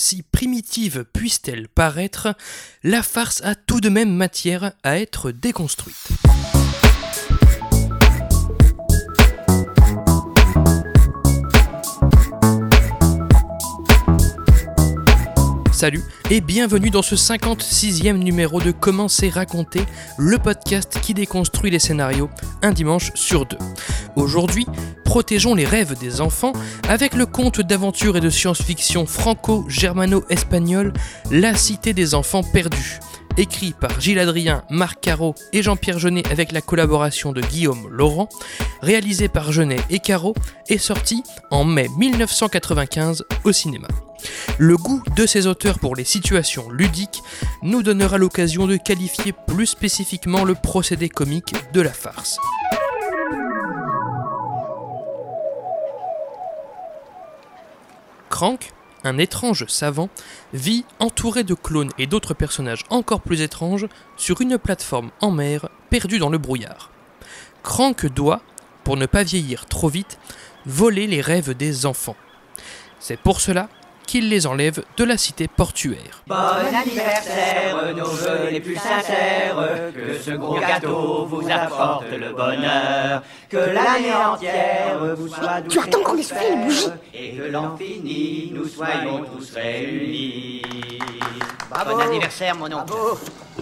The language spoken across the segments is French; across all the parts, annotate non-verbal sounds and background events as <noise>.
si primitive puisse-t-elle paraître, la farce a tout de même matière à être déconstruite. Salut et bienvenue dans ce 56e numéro de Comment c'est le podcast qui déconstruit les scénarios un dimanche sur deux. Aujourd'hui, protégeons les rêves des enfants avec le conte d'aventure et de science-fiction franco-germano-espagnol La Cité des enfants perdus écrit par Gilles Adrien, Marc Caro et Jean-Pierre Jeunet avec la collaboration de Guillaume Laurent, réalisé par Jeunet et Caro, est sorti en mai 1995 au cinéma. Le goût de ces auteurs pour les situations ludiques nous donnera l'occasion de qualifier plus spécifiquement le procédé comique de la farce. Crank, un étrange savant, vit entouré de clones et d'autres personnages encore plus étranges sur une plateforme en mer perdue dans le brouillard. Crank doit, pour ne pas vieillir trop vite, voler les rêves des enfants. C'est pour cela qu'il les enlève de la cité portuaire. Bon anniversaire, nos voeux les plus sincères, que ce gros gâteau vous apporte le bonheur, que l'année entière vous soit douce tu attends qu'on soufflé les bougies. et que l'an fini, nous soyons tous réunis. Bon anniversaire, mon oncle.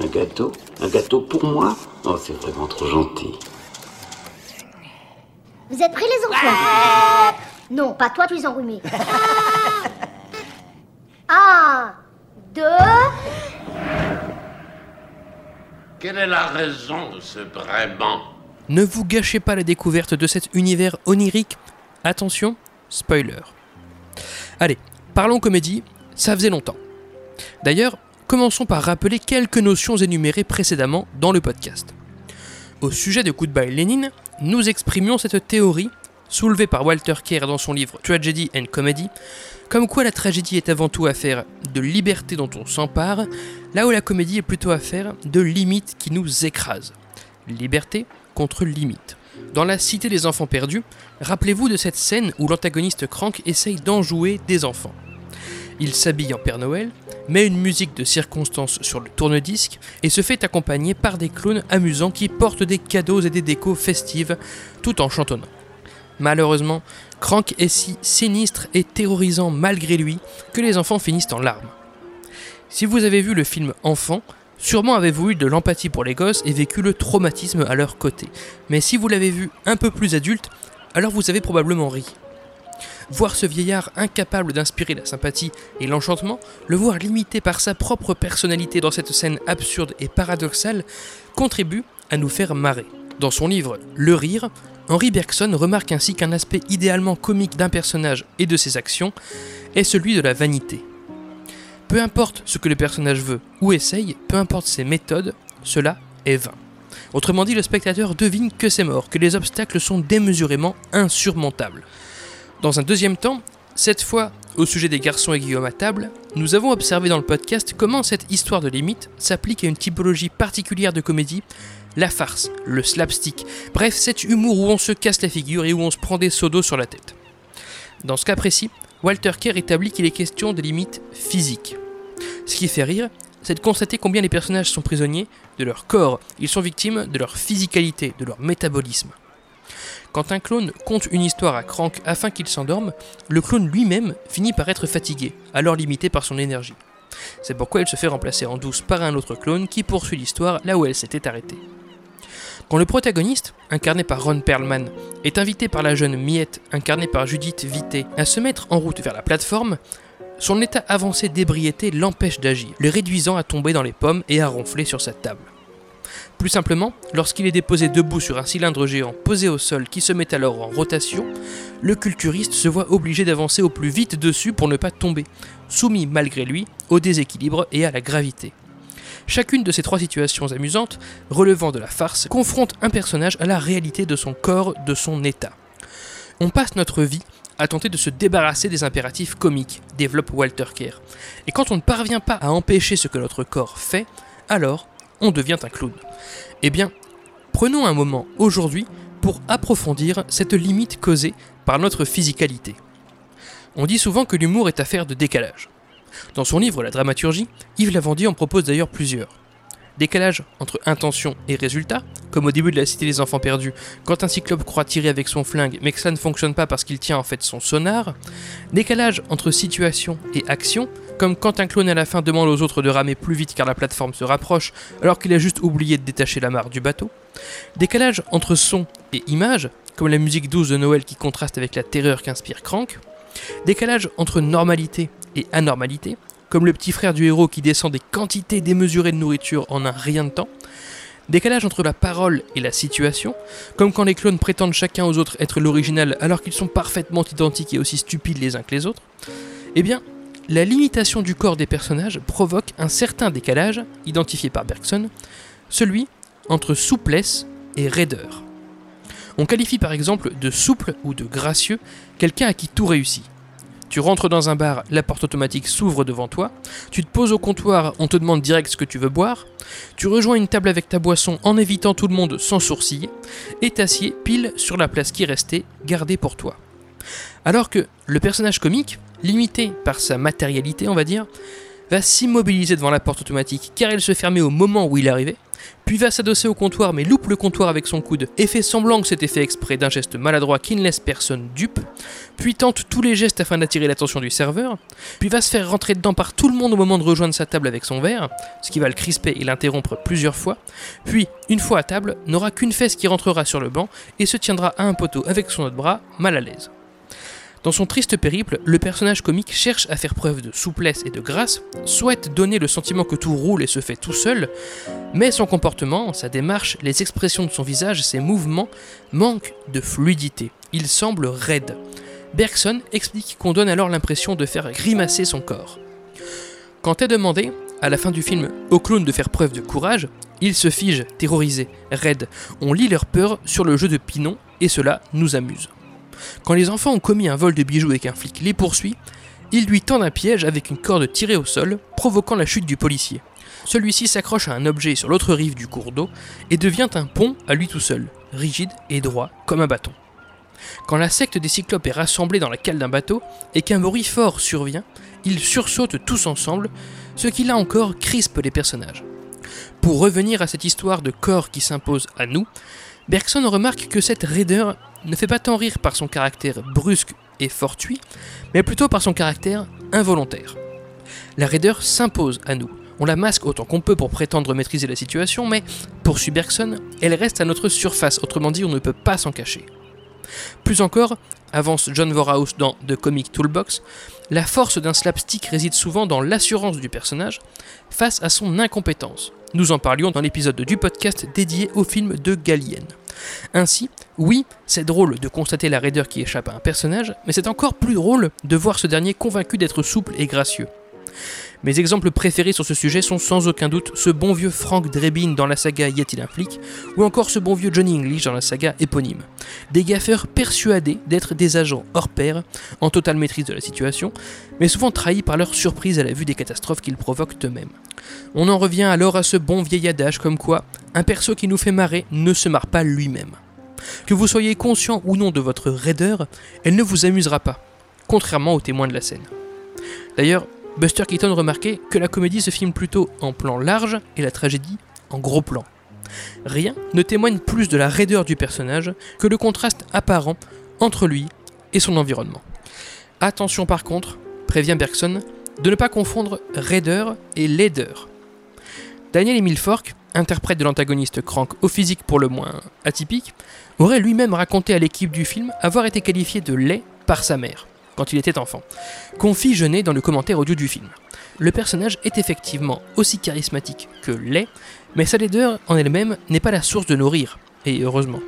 Un gâteau? Un gâteau pour moi? Oh, c'est vraiment trop gentil. Vous êtes prêts les enfants Non, pas toi, tu es enrhumé. <laughs> Un, deux... Quelle est la raison de ce Ne vous gâchez pas la découverte de cet univers onirique. Attention, spoiler. Allez, parlons comédie, ça faisait longtemps. D'ailleurs, commençons par rappeler quelques notions énumérées précédemment dans le podcast. Au sujet de Goodbye Lénine, nous exprimions cette théorie, soulevée par Walter Kerr dans son livre Tragedy and Comedy, comme quoi la tragédie est avant tout affaire de liberté dont on s'empare, là où la comédie est plutôt affaire de limites qui nous écrasent. Liberté contre limite. Dans La Cité des Enfants Perdus, rappelez-vous de cette scène où l'antagoniste Crank essaye d'enjouer des enfants. Il s'habille en Père Noël, met une musique de circonstance sur le tourne-disque et se fait accompagner par des clowns amusants qui portent des cadeaux et des décos festives tout en chantonnant. Malheureusement, Crank est si sinistre et terrorisant malgré lui que les enfants finissent en larmes. Si vous avez vu le film Enfant, sûrement avez-vous eu de l'empathie pour les gosses et vécu le traumatisme à leur côté. Mais si vous l'avez vu un peu plus adulte, alors vous avez probablement ri. Voir ce vieillard incapable d'inspirer la sympathie et l'enchantement, le voir limité par sa propre personnalité dans cette scène absurde et paradoxale, contribue à nous faire marrer. Dans son livre Le Rire, Henri Bergson remarque ainsi qu'un aspect idéalement comique d'un personnage et de ses actions est celui de la vanité. Peu importe ce que le personnage veut ou essaye, peu importe ses méthodes, cela est vain. Autrement dit, le spectateur devine que c'est mort, que les obstacles sont démesurément insurmontables. Dans un deuxième temps, cette fois au sujet des garçons et Guillaume à table, nous avons observé dans le podcast comment cette histoire de limite s'applique à une typologie particulière de comédie, la farce, le slapstick, bref cet humour où on se casse la figure et où on se prend des seaux d'eau sur la tête. Dans ce cas précis, Walter Kerr établit qu'il est question de limites physiques. Ce qui fait rire, c'est de constater combien les personnages sont prisonniers de leur corps, ils sont victimes de leur physicalité, de leur métabolisme. Quand un clone conte une histoire à Crank afin qu'il s'endorme, le clone lui-même finit par être fatigué, alors limité par son énergie. C'est pourquoi il se fait remplacer en douce par un autre clone qui poursuit l'histoire là où elle s'était arrêtée. Quand le protagoniste, incarné par Ron Perlman, est invité par la jeune Miette, incarnée par Judith Vité, à se mettre en route vers la plateforme, son état avancé d'ébriété l'empêche d'agir, le réduisant à tomber dans les pommes et à ronfler sur sa table. Plus simplement, lorsqu'il est déposé debout sur un cylindre géant posé au sol qui se met alors en rotation, le culturiste se voit obligé d'avancer au plus vite dessus pour ne pas tomber, soumis malgré lui au déséquilibre et à la gravité. Chacune de ces trois situations amusantes, relevant de la farce, confronte un personnage à la réalité de son corps, de son état. On passe notre vie à tenter de se débarrasser des impératifs comiques, développe Walter Kerr. Et quand on ne parvient pas à empêcher ce que notre corps fait, alors on devient un clown. Eh bien, prenons un moment aujourd'hui pour approfondir cette limite causée par notre physicalité. On dit souvent que l'humour est affaire de décalage. Dans son livre La dramaturgie, Yves Lavandier en propose d'ailleurs plusieurs. Décalage entre intention et résultat, comme au début de la Cité des Enfants Perdus, quand un cyclope croit tirer avec son flingue mais que ça ne fonctionne pas parce qu'il tient en fait son sonar. Décalage entre situation et action, comme quand un clone à la fin demande aux autres de ramer plus vite car la plateforme se rapproche alors qu'il a juste oublié de détacher la mare du bateau. Décalage entre son et image, comme la musique douce de Noël qui contraste avec la terreur qu'inspire Crank. Décalage entre normalité et anormalité, comme le petit frère du héros qui descend des quantités démesurées de nourriture en un rien de temps. Décalage entre la parole et la situation, comme quand les clones prétendent chacun aux autres être l'original alors qu'ils sont parfaitement identiques et aussi stupides les uns que les autres. Eh bien, la limitation du corps des personnages provoque un certain décalage, identifié par Bergson, celui entre souplesse et raideur. On qualifie par exemple de souple ou de gracieux quelqu'un à qui tout réussit. Tu rentres dans un bar, la porte automatique s'ouvre devant toi, tu te poses au comptoir, on te demande direct ce que tu veux boire, tu rejoins une table avec ta boisson en évitant tout le monde sans sourciller, et t'assieds pile sur la place qui restait, gardée pour toi. Alors que le personnage comique, limité par sa matérialité on va dire, va s'immobiliser devant la porte automatique car elle se fermait au moment où il arrivait, puis va s'adosser au comptoir mais loupe le comptoir avec son coude et fait semblant que c'était fait exprès d'un geste maladroit qui ne laisse personne dupe, puis tente tous les gestes afin d'attirer l'attention du serveur, puis va se faire rentrer dedans par tout le monde au moment de rejoindre sa table avec son verre, ce qui va le crisper et l'interrompre plusieurs fois, puis, une fois à table, n'aura qu'une fesse qui rentrera sur le banc et se tiendra à un poteau avec son autre bras, mal à l'aise. Dans son triste périple, le personnage comique cherche à faire preuve de souplesse et de grâce, souhaite donner le sentiment que tout roule et se fait tout seul, mais son comportement, sa démarche, les expressions de son visage, ses mouvements manquent de fluidité. Il semble raide. Bergson explique qu'on donne alors l'impression de faire grimacer son corps. Quand est demandé, à la fin du film, au clown de faire preuve de courage, ils se figent, terrorisés, raides. On lit leur peur sur le jeu de Pinon, et cela nous amuse. Quand les enfants ont commis un vol de bijoux et qu'un flic les poursuit, ils lui tendent un piège avec une corde tirée au sol, provoquant la chute du policier. Celui-ci s'accroche à un objet sur l'autre rive du cours d'eau et devient un pont à lui tout seul, rigide et droit comme un bâton. Quand la secte des cyclopes est rassemblée dans la cale d'un bateau et qu'un bruit fort survient, ils sursautent tous ensemble, ce qui là encore crispe les personnages. Pour revenir à cette histoire de corps qui s'impose à nous, Bergson remarque que cette raideur ne fait pas tant rire par son caractère brusque et fortuit, mais plutôt par son caractère involontaire. La raideur s'impose à nous. On la masque autant qu'on peut pour prétendre maîtriser la situation, mais, poursuit Bergson, elle reste à notre surface, autrement dit, on ne peut pas s'en cacher. Plus encore, avance John Vorhaus dans The Comic Toolbox, la force d'un slapstick réside souvent dans l'assurance du personnage face à son incompétence. Nous en parlions dans l'épisode du podcast dédié au film de Gallienne. Ainsi, oui, c'est drôle de constater la raideur qui échappe à un personnage, mais c'est encore plus drôle de voir ce dernier convaincu d'être souple et gracieux. Mes exemples préférés sur ce sujet sont sans aucun doute ce bon vieux Frank Drebin dans la saga Y a-t-il un ou encore ce bon vieux Johnny English dans la saga éponyme. Des gaffeurs persuadés d'être des agents hors pair, en totale maîtrise de la situation, mais souvent trahis par leur surprise à la vue des catastrophes qu'ils provoquent eux-mêmes. On en revient alors à ce bon vieil adage comme quoi un perso qui nous fait marrer ne se marre pas lui-même. Que vous soyez conscient ou non de votre raideur, elle ne vous amusera pas, contrairement aux témoins de la scène. D'ailleurs, Buster Keaton remarquait que la comédie se filme plutôt en plan large et la tragédie en gros plan. Rien ne témoigne plus de la raideur du personnage que le contraste apparent entre lui et son environnement. Attention par contre, prévient Bergson, de ne pas confondre raideur et laideur. Daniel Emile Fork, interprète de l'antagoniste Crank au physique pour le moins atypique, aurait lui-même raconté à l'équipe du film avoir été qualifié de laid par sa mère quand il était enfant, confie Jeunet dans le commentaire audio du film. Le personnage est effectivement aussi charismatique que laid, mais sa laideur en elle-même n'est pas la source de nos rires, et heureusement.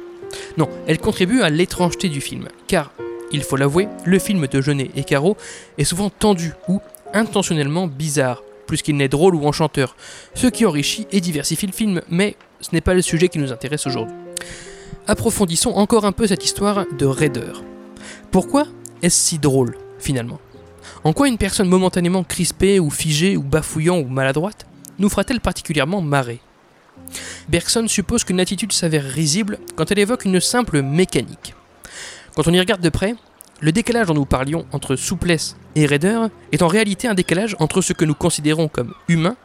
Non, elle contribue à l'étrangeté du film, car, il faut l'avouer, le film de Jeunet et Caro est souvent tendu ou intentionnellement bizarre, plus qu'il n'est drôle ou enchanteur, ce qui enrichit et diversifie le film, mais ce n'est pas le sujet qui nous intéresse aujourd'hui. Approfondissons encore un peu cette histoire de raideur. Pourquoi est-ce si drôle, finalement? En quoi une personne momentanément crispée ou figée ou bafouillant ou maladroite nous fera-t-elle particulièrement marrer? Bergson suppose qu'une attitude s'avère risible quand elle évoque une simple mécanique. Quand on y regarde de près, le décalage dont nous parlions entre souplesse et raideur est en réalité un décalage entre ce que nous considérons comme humain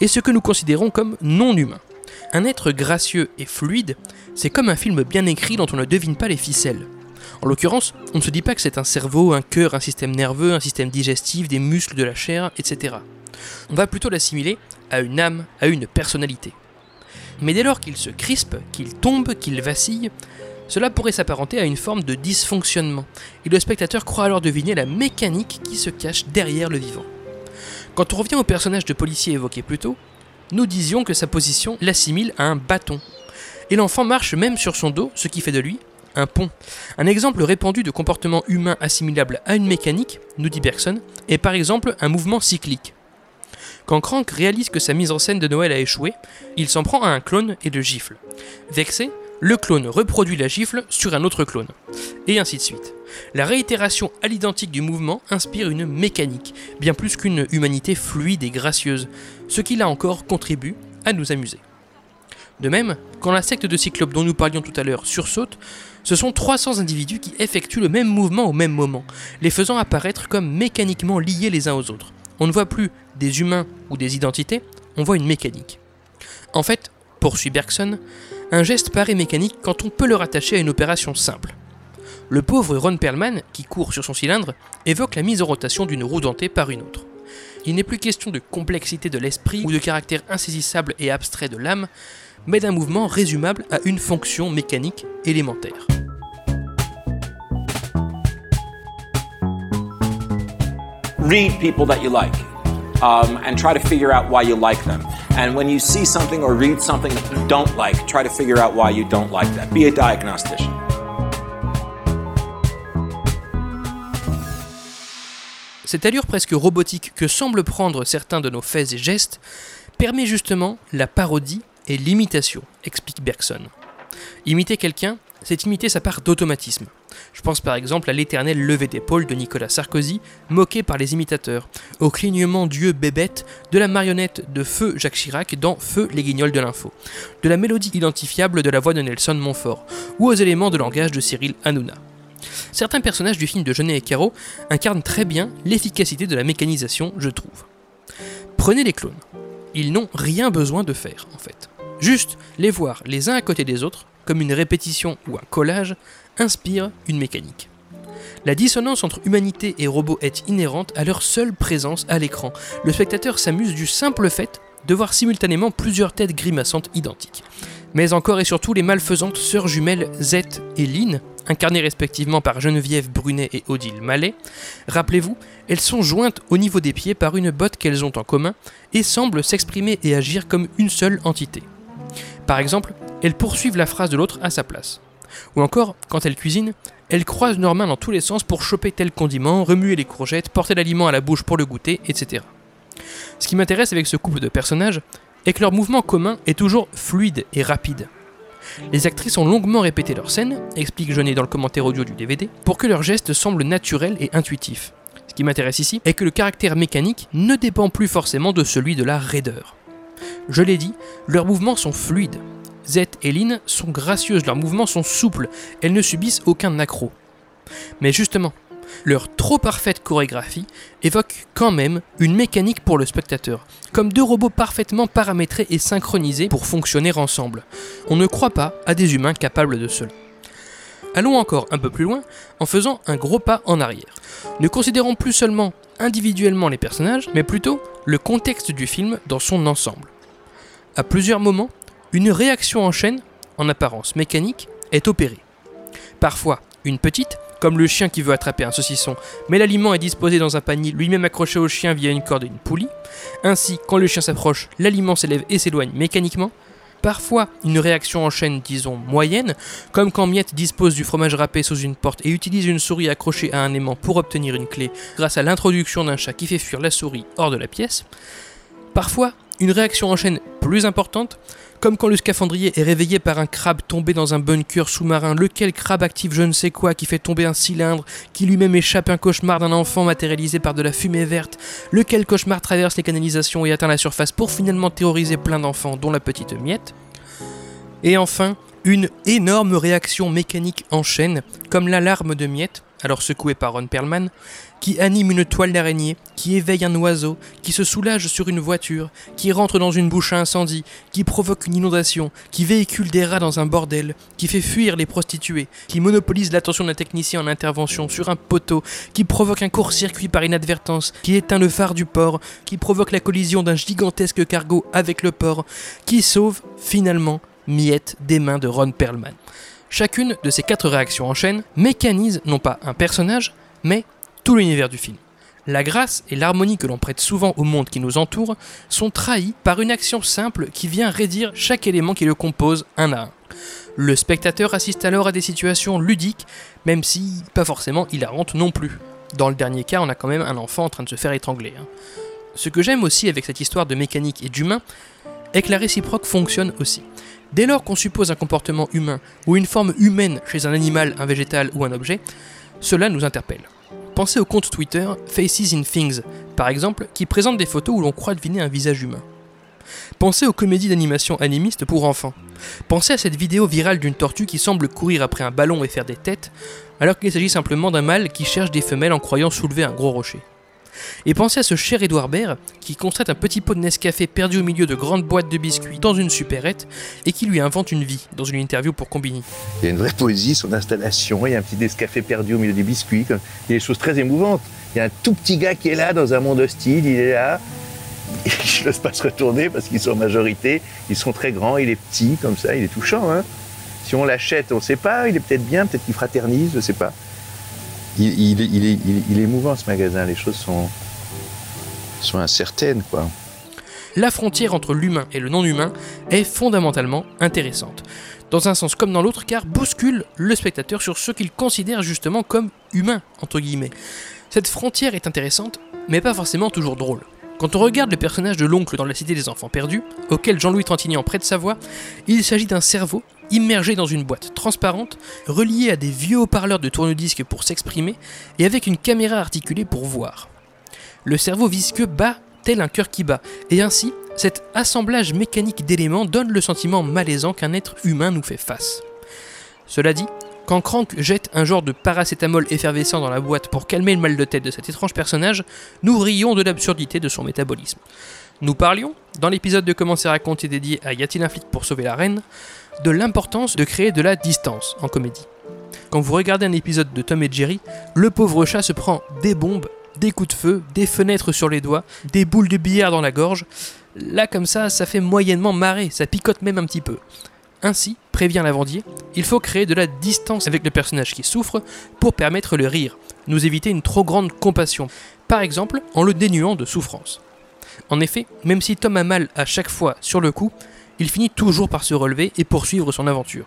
et ce que nous considérons comme non humain. Un être gracieux et fluide, c'est comme un film bien écrit dont on ne devine pas les ficelles. En l'occurrence, on ne se dit pas que c'est un cerveau, un cœur, un système nerveux, un système digestif, des muscles, de la chair, etc. On va plutôt l'assimiler à une âme, à une personnalité. Mais dès lors qu'il se crispe, qu'il tombe, qu'il vacille, cela pourrait s'apparenter à une forme de dysfonctionnement, et le spectateur croit alors deviner la mécanique qui se cache derrière le vivant. Quand on revient au personnage de policier évoqué plus tôt, nous disions que sa position l'assimile à un bâton. Et l'enfant marche même sur son dos, ce qui fait de lui un pont. Un exemple répandu de comportement humain assimilable à une mécanique, nous dit Bergson, est par exemple un mouvement cyclique. Quand Crank réalise que sa mise en scène de Noël a échoué, il s'en prend à un clone et le gifle. Vexé, le clone reproduit la gifle sur un autre clone. Et ainsi de suite. La réitération à l'identique du mouvement inspire une mécanique, bien plus qu'une humanité fluide et gracieuse, ce qui là encore contribue à nous amuser. De même, quand la secte de Cyclope dont nous parlions tout à l'heure sursaute, ce sont 300 individus qui effectuent le même mouvement au même moment, les faisant apparaître comme mécaniquement liés les uns aux autres. On ne voit plus des humains ou des identités, on voit une mécanique. En fait, poursuit Bergson, un geste paraît mécanique quand on peut le rattacher à une opération simple. Le pauvre Ron Perlman, qui court sur son cylindre, évoque la mise en rotation d'une roue dentée par une autre. Il n'est plus question de complexité de l'esprit ou de caractère insaisissable et abstrait de l'âme, mais d'un mouvement résumable à une fonction mécanique élémentaire. read people that you like um, and try to figure out why you like them. And when you see something or read something that you don't like, try to figure out why you don't like that. Be a diagnostician. Cette allure presque robotique que semblent prendre certains de nos faits et gestes permet justement la parodie et l'imitation, explique Bergson. Imiter quelqu'un, c'est imiter sa part d'automatisme. Je pense par exemple à l'éternel lever d'épaule de Nicolas Sarkozy, moqué par les imitateurs, au clignement d'yeux bébête de la marionnette de Feu Jacques Chirac dans Feu les guignols de l'info, de la mélodie identifiable de la voix de Nelson Montfort, ou aux éléments de langage de Cyril Hanouna. Certains personnages du film de Jeunet et Caro incarnent très bien l'efficacité de la mécanisation, je trouve. Prenez les clones. Ils n'ont rien besoin de faire, en fait. Juste les voir les uns à côté des autres, comme une répétition ou un collage, inspire une mécanique. La dissonance entre humanité et robot est inhérente à leur seule présence à l'écran. Le spectateur s'amuse du simple fait de voir simultanément plusieurs têtes grimaçantes identiques. Mais encore et surtout les malfaisantes sœurs jumelles Z et Lynn, incarnées respectivement par Geneviève Brunet et Odile Mallet, rappelez-vous, elles sont jointes au niveau des pieds par une botte qu'elles ont en commun et semblent s'exprimer et agir comme une seule entité. Par exemple, elles poursuivent la phrase de l'autre à sa place. Ou encore, quand elles cuisinent, elles croisent mains dans tous les sens pour choper tel condiment, remuer les courgettes, porter l'aliment à la bouche pour le goûter, etc. Ce qui m'intéresse avec ce couple de personnages est que leur mouvement commun est toujours fluide et rapide. Les actrices ont longuement répété leur scène, explique Jeunet dans le commentaire audio du DVD, pour que leurs gestes semblent naturels et intuitifs. Ce qui m'intéresse ici est que le caractère mécanique ne dépend plus forcément de celui de la raideur. Je l'ai dit, leurs mouvements sont fluides, Z et Lynn sont gracieuses, leurs mouvements sont souples, elles ne subissent aucun accroc. Mais justement, leur trop parfaite chorégraphie évoque quand même une mécanique pour le spectateur, comme deux robots parfaitement paramétrés et synchronisés pour fonctionner ensemble. On ne croit pas à des humains capables de cela. Allons encore un peu plus loin en faisant un gros pas en arrière. Ne considérons plus seulement individuellement les personnages, mais plutôt le contexte du film dans son ensemble. À plusieurs moments, une réaction en chaîne, en apparence mécanique, est opérée. Parfois, une petite, comme le chien qui veut attraper un saucisson, mais l'aliment est disposé dans un panier lui-même accroché au chien via une corde et une poulie. Ainsi, quand le chien s'approche, l'aliment s'élève et s'éloigne mécaniquement. Parfois, une réaction en chaîne, disons, moyenne, comme quand Miette dispose du fromage râpé sous une porte et utilise une souris accrochée à un aimant pour obtenir une clé grâce à l'introduction d'un chat qui fait fuir la souris hors de la pièce. Parfois, une réaction en chaîne plus importante, comme quand le scaphandrier est réveillé par un crabe tombé dans un bunker sous-marin, lequel crabe active je ne sais quoi qui fait tomber un cylindre, qui lui-même échappe un cauchemar d'un enfant matérialisé par de la fumée verte, lequel cauchemar traverse les canalisations et atteint la surface pour finalement terroriser plein d'enfants, dont la petite miette. Et enfin, une énorme réaction mécanique en chaîne, comme l'alarme de Miette, alors secoué par Ron Perlman, qui anime une toile d'araignée, qui éveille un oiseau, qui se soulage sur une voiture, qui rentre dans une bouche à incendie, qui provoque une inondation, qui véhicule des rats dans un bordel, qui fait fuir les prostituées, qui monopolise l'attention d'un technicien en intervention sur un poteau, qui provoque un court-circuit par inadvertance, qui éteint le phare du port, qui provoque la collision d'un gigantesque cargo avec le port, qui sauve, finalement, Miette des mains de Ron Perlman. Chacune de ces quatre réactions en chaîne mécanise non pas un personnage, mais tout l'univers du film. La grâce et l'harmonie que l'on prête souvent au monde qui nous entoure sont trahis par une action simple qui vient raidir chaque élément qui le compose un à un. Le spectateur assiste alors à des situations ludiques, même si pas forcément hilarantes non plus. Dans le dernier cas, on a quand même un enfant en train de se faire étrangler. hein. Ce que j'aime aussi avec cette histoire de mécanique et d'humain est que la réciproque fonctionne aussi. Dès lors qu'on suppose un comportement humain ou une forme humaine chez un animal, un végétal ou un objet, cela nous interpelle. Pensez au compte Twitter Faces in Things, par exemple, qui présente des photos où l'on croit deviner un visage humain. Pensez aux comédies d'animation animistes pour enfants. Pensez à cette vidéo virale d'une tortue qui semble courir après un ballon et faire des têtes, alors qu'il s'agit simplement d'un mâle qui cherche des femelles en croyant soulever un gros rocher. Et pensez à ce cher Édouard Baird qui constate un petit pot de Nescafé perdu au milieu de grandes boîtes de biscuits dans une supérette et qui lui invente une vie dans une interview pour Combini. Il y a une vraie poésie, son installation, il y a un petit Nescafé perdu au milieu des biscuits. Il y a des choses très émouvantes. Il y a un tout petit gars qui est là dans un monde hostile, il est là. <laughs> Il n'ose pas se retourner parce qu'ils sont en majorité. Ils sont très grands, il est petit comme ça, il est touchant. Hein si on l'achète, on ne sait pas, il est peut-être bien, peut-être qu'il fraternise, je ne sais pas. Il, est- est, émouvant ce magasin, les choses sont, sont incertaines. quoi. La frontière entre l'humain et le non-humain est fondamentalement intéressante, dans un sens comme dans l'autre, car bouscule le spectateur sur ce qu'il considère justement comme humain, entre guillemets. Cette frontière est intéressante, mais pas forcément toujours drôle. Quand on regarde le personnage de l'oncle dans La Cité des Enfants Perdus, auquel Jean-Louis Trintignant prête sa voix, il s'agit d'un cerveau immergé dans une boîte transparente, relié à des vieux haut-parleurs de tourne-disque pour s'exprimer, et avec une caméra articulée pour voir. Le cerveau visqueux bat tel un cœur qui bat, et ainsi, cet assemblage mécanique d'éléments donne le sentiment malaisant qu'un être humain nous fait face. Cela dit, quand Crank jette un genre de paracétamol effervescent dans la boîte pour calmer le mal de tête de cet étrange personnage, nous rions de l'absurdité de son métabolisme. Nous parlions, dans l'épisode de Comment c'est raconté dédié à Y a-t-il un flic pour sauver la reine, de l'importance de créer de la distance en comédie. Quand vous regardez un épisode de Tom et Jerry, le pauvre chat se prend des bombes, des coups de feu, des fenêtres sur les doigts, des boules de billard dans la gorge. Là, comme ça, ça fait moyennement marrer, ça picote même un petit peu. Ainsi, prévient Lavandier, il faut créer de la distance avec le personnage qui souffre pour permettre le rire, nous éviter une trop grande compassion, par exemple en le dénuant de souffrance. En effet, même si Tom a mal à chaque fois sur le coup, il finit toujours par se relever et poursuivre son aventure.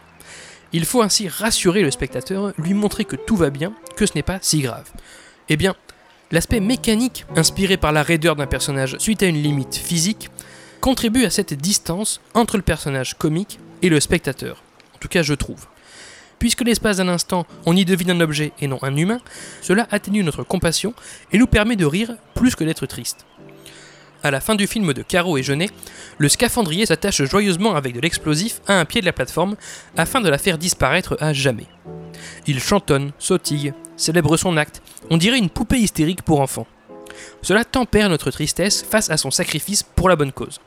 Il faut ainsi rassurer le spectateur, lui montrer que tout va bien, que ce n'est pas si grave. Eh bien, l'aspect mécanique, inspiré par la raideur d'un personnage suite à une limite physique, contribue à cette distance entre le personnage comique et le spectateur. En tout cas, je trouve. Puisque l'espace d'un instant, on y devine un objet et non un humain, cela atténue notre compassion et nous permet de rire plus que d'être triste. À la fin du film de Caro et Jeunet, le scaphandrier s'attache joyeusement avec de l'explosif à un pied de la plateforme afin de la faire disparaître à jamais. Il chantonne, sautille, célèbre son acte, on dirait une poupée hystérique pour enfants. Cela tempère notre tristesse face à son sacrifice pour la bonne cause.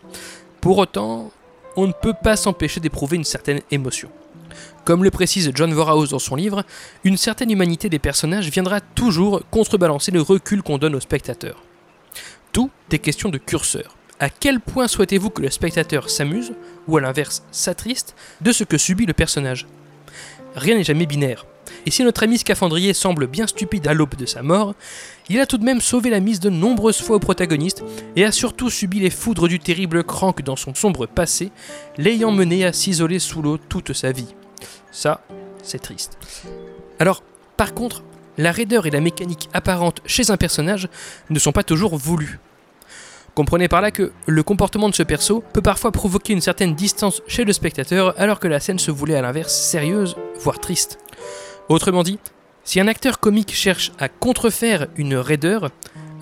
Pour autant, on ne peut pas s'empêcher d'éprouver une certaine émotion. Comme le précise John Vorhaus dans son livre, une certaine humanité des personnages viendra toujours contrebalancer le recul qu'on donne au spectateur. Tout est question de curseur. À quel point souhaitez-vous que le spectateur s'amuse, ou à l'inverse s'attriste, de ce que subit le personnage? Rien n'est jamais binaire. Et si notre ami scaphandrier semble bien stupide à l'aube de sa mort, il a tout de même sauvé la mise de nombreuses fois au protagoniste et a surtout subi les foudres du terrible Crank dans son sombre passé, l'ayant mené à s'isoler sous l'eau toute sa vie. Ça, c'est triste. Alors, par contre, la raideur et la mécanique apparente chez un personnage ne sont pas toujours voulues. Comprenez par là que le comportement de ce perso peut parfois provoquer une certaine distance chez le spectateur alors que la scène se voulait à l'inverse sérieuse, voire triste. Autrement dit, si un acteur comique cherche à contrefaire une raideur,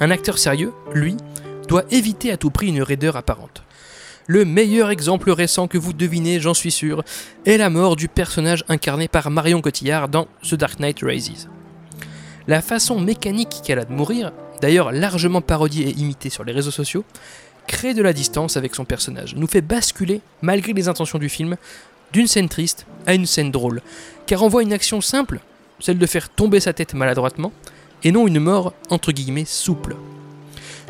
un acteur sérieux, lui, doit éviter à tout prix une raideur apparente. Le meilleur exemple récent que vous devinez, j'en suis sûr, est la mort du personnage incarné par Marion Cotillard dans The Dark Knight Rises. La façon mécanique qu'elle a de mourir, d'ailleurs largement parodiée et imitée sur les réseaux sociaux, crée de la distance avec son personnage, nous fait basculer, malgré les intentions du film, d'une scène triste à une scène drôle, car on voit une action simple, celle de faire tomber sa tête maladroitement, et non une mort entre guillemets souple.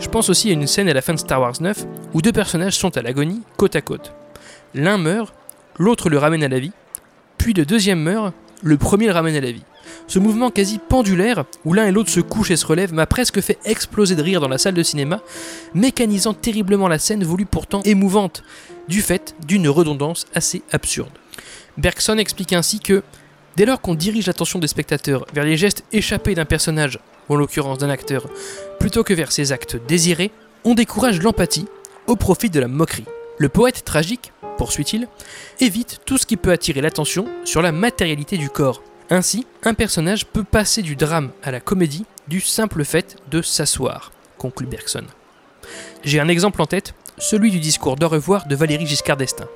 Je pense aussi à une scène à la fin de Star Wars 9 où deux personnages sont à l'agonie côte à côte. L'un meurt, l'autre le ramène à la vie, puis le deuxième meurt, le premier le ramène à la vie. Ce mouvement quasi pendulaire, où l'un et l'autre se couchent et se relèvent, m'a presque fait exploser de rire dans la salle de cinéma, mécanisant terriblement la scène voulue pourtant émouvante, du fait d'une redondance assez absurde. Bergson explique ainsi que, dès lors qu'on dirige l'attention des spectateurs vers les gestes échappés d'un personnage, ou en l'occurrence d'un acteur, plutôt que vers ses actes désirés, on décourage l'empathie au profit de la moquerie. Le poète tragique, poursuit-il, évite tout ce qui peut attirer l'attention sur la matérialité du corps. Ainsi, un personnage peut passer du drame à la comédie du simple fait de s'asseoir, conclut Bergson. J'ai un exemple en tête, celui du discours d'au revoir de Valérie Giscard d'Estaing.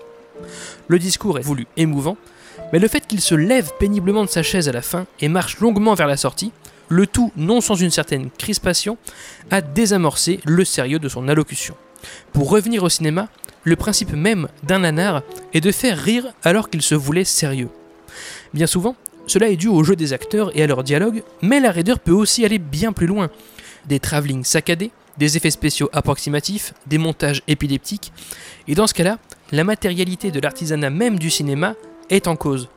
Le discours est voulu émouvant, mais le fait qu'il se lève péniblement de sa chaise à la fin et marche longuement vers la sortie, le tout non sans une certaine crispation, a désamorcé le sérieux de son allocution. Pour revenir au cinéma, le principe même d'un nanar est de faire rire alors qu'il se voulait sérieux. Bien souvent, cela est dû au jeu des acteurs et à leur dialogue, mais la raideur peut aussi aller bien plus loin. Des travelling saccadés, des effets spéciaux approximatifs, des montages épileptiques, et dans ce cas-là, la matérialité de l'artisanat même du cinéma est en cause.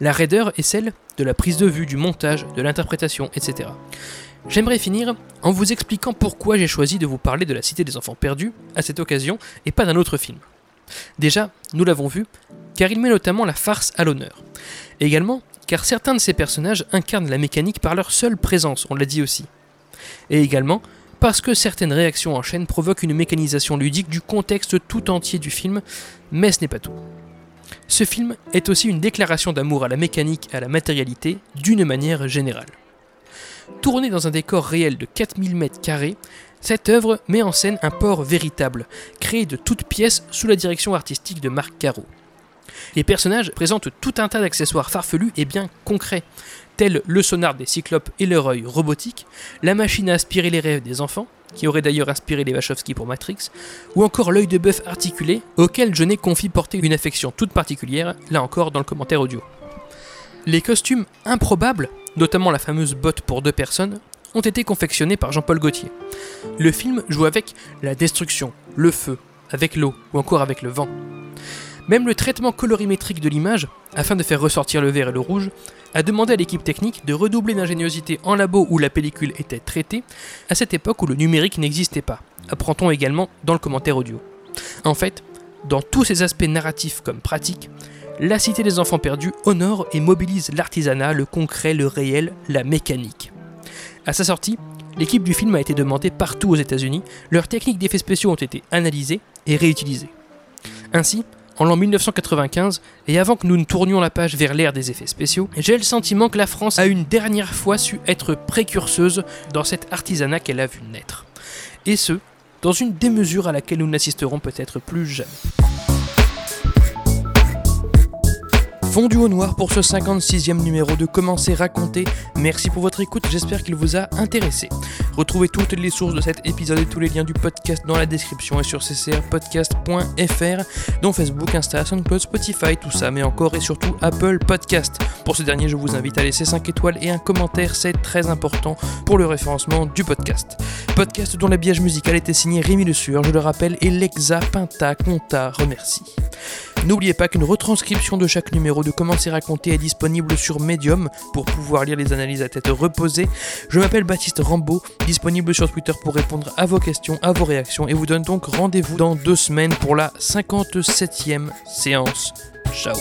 La raideur est celle de la prise de vue, du montage, de l'interprétation, etc. J'aimerais finir en vous expliquant pourquoi j'ai choisi de vous parler de la Cité des Enfants Perdus à cette occasion et pas d'un autre film. Déjà, nous l'avons vu, car il met notamment la farce à l'honneur. Également, car certains de ces personnages incarnent la mécanique par leur seule présence, on l'a dit aussi. Et également, parce que certaines réactions en chaîne provoquent une mécanisation ludique du contexte tout entier du film, mais ce n'est pas tout. Ce film est aussi une déclaration d'amour à la mécanique et à la matérialité d'une manière générale. Tourné dans un décor réel de 4000 m2, cette œuvre met en scène un port véritable, créé de toutes pièces sous la direction artistique de Marc Caro. Les personnages présentent tout un tas d'accessoires farfelus et bien concrets, tels le sonar des cyclopes et leur œil robotique, la machine à aspirer les rêves des enfants, qui aurait d'ailleurs inspiré les Wachowski pour Matrix, ou encore l'œil de bœuf articulé, auquel je n'ai confie porter une affection toute particulière, là encore dans le commentaire audio. Les costumes improbables, notamment la fameuse botte pour deux personnes, ont été confectionnés par Jean-Paul Gaultier. Le film joue avec la destruction, le feu, avec l'eau ou encore avec le vent. Même le traitement colorimétrique de l'image, afin de faire ressortir le vert et le rouge, a demandé à l'équipe technique de redoubler d'ingéniosité en labo où la pellicule était traitée, à cette époque où le numérique n'existait pas, apprend-on également dans le commentaire audio. En fait, dans tous ses aspects narratifs comme pratiques, la Cité des Enfants Perdus honore et mobilise l'artisanat, le concret, le réel, la mécanique. À sa sortie, l'équipe du film a été demandée partout aux États-Unis, leurs techniques d'effets spéciaux ont été analysées et réutilisées. Ainsi, en l'an 1995, et avant que nous ne tournions la page vers l'ère des effets spéciaux, j'ai le sentiment que la France a une dernière fois su être précurseuse dans cet artisanat qu'elle a vu naître. Et ce, dans une démesure à laquelle nous n'assisterons peut-être plus jamais. Fondu au noir pour ce 56e numéro de Commencer raconter. Merci pour votre écoute, j'espère qu'il vous a intéressé. Retrouvez toutes les sources de cet épisode et tous les liens du podcast dans la description et sur ccrpodcast.fr, dont Facebook, Insta, SoundCloud, Spotify, tout ça, mais encore et surtout Apple Podcast. Pour ce dernier, je vous invite à laisser 5 étoiles et un commentaire, c'est très important pour le référencement du podcast. Podcast dont l'habillage musical était signé Rémi Le Sueur, je le rappelle, et Lexa Pinta Conta remercie. N'oubliez pas qu'une retranscription de chaque numéro de Comment c'est raconté est disponible sur Medium pour pouvoir lire les analyses à tête reposée. Je m'appelle Baptiste Rambaud, disponible sur Twitter pour répondre à vos questions, à vos réactions et vous donne donc rendez-vous dans deux semaines pour la 57e séance. Ciao